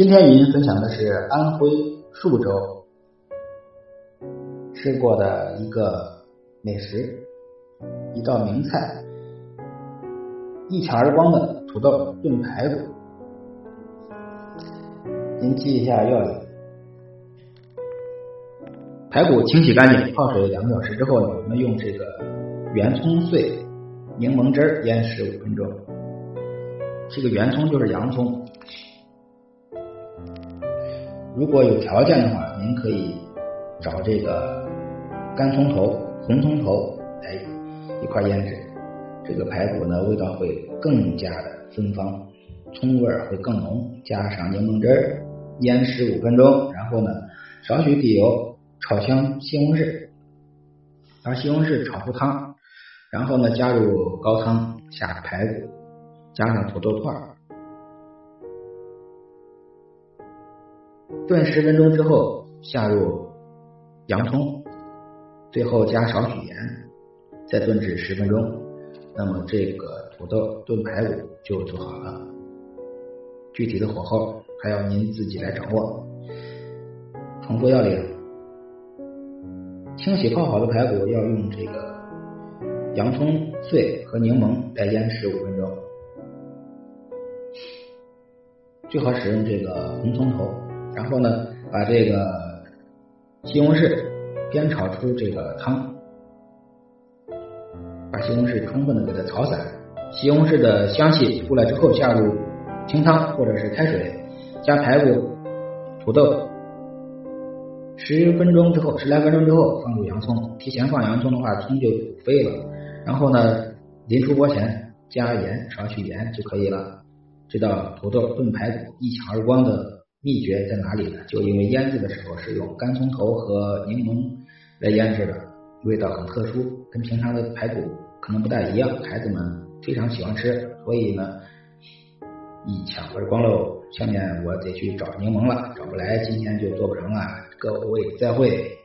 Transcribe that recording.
今天与您分享的是安徽宿州吃过的一个美食，一道名菜——一抢而光的土豆炖排骨。您记一下要领：排骨清洗干净，泡水两个小时之后呢，我们用这个圆葱碎、柠檬汁腌十五分钟。这个圆葱就是洋葱。如果有条件的话，您可以找这个干葱头、红葱头来一块腌制。这个排骨呢，味道会更加的芬芳，葱味儿会更浓。加上柠檬汁，腌十五分钟，然后呢，少许底油炒香西红柿，把西红柿炒出汤，然后呢，加入高汤，下排骨，加上土豆块。炖十分钟之后，下入洋葱，最后加少许盐，再炖至十分钟。那么这个土豆炖排骨就做好了。具体的火候还要您自己来掌握。重复要领：清洗泡好的排骨要用这个洋葱碎和柠檬来腌十五分钟，最好使用这个红葱头。然后呢，把这个西红柿煸炒出这个汤，把西红柿充分的给它炒散，西红柿的香气出来之后，下入清汤或者是开水，加排骨、土豆，十分钟之后，十来分钟之后放入洋葱，提前放洋葱的话，葱就飞了。然后呢，临出锅前加盐，少许盐就可以了。这道土豆炖排骨一抢而光的。秘诀在哪里呢？就因为腌制的时候是用干葱头和柠檬来腌制的，味道很特殊，跟平常的排骨可能不太一样，孩子们非常喜欢吃，所以呢一抢而光喽。下面我得去找柠檬了，找不来，今天就做不成了。各位再会。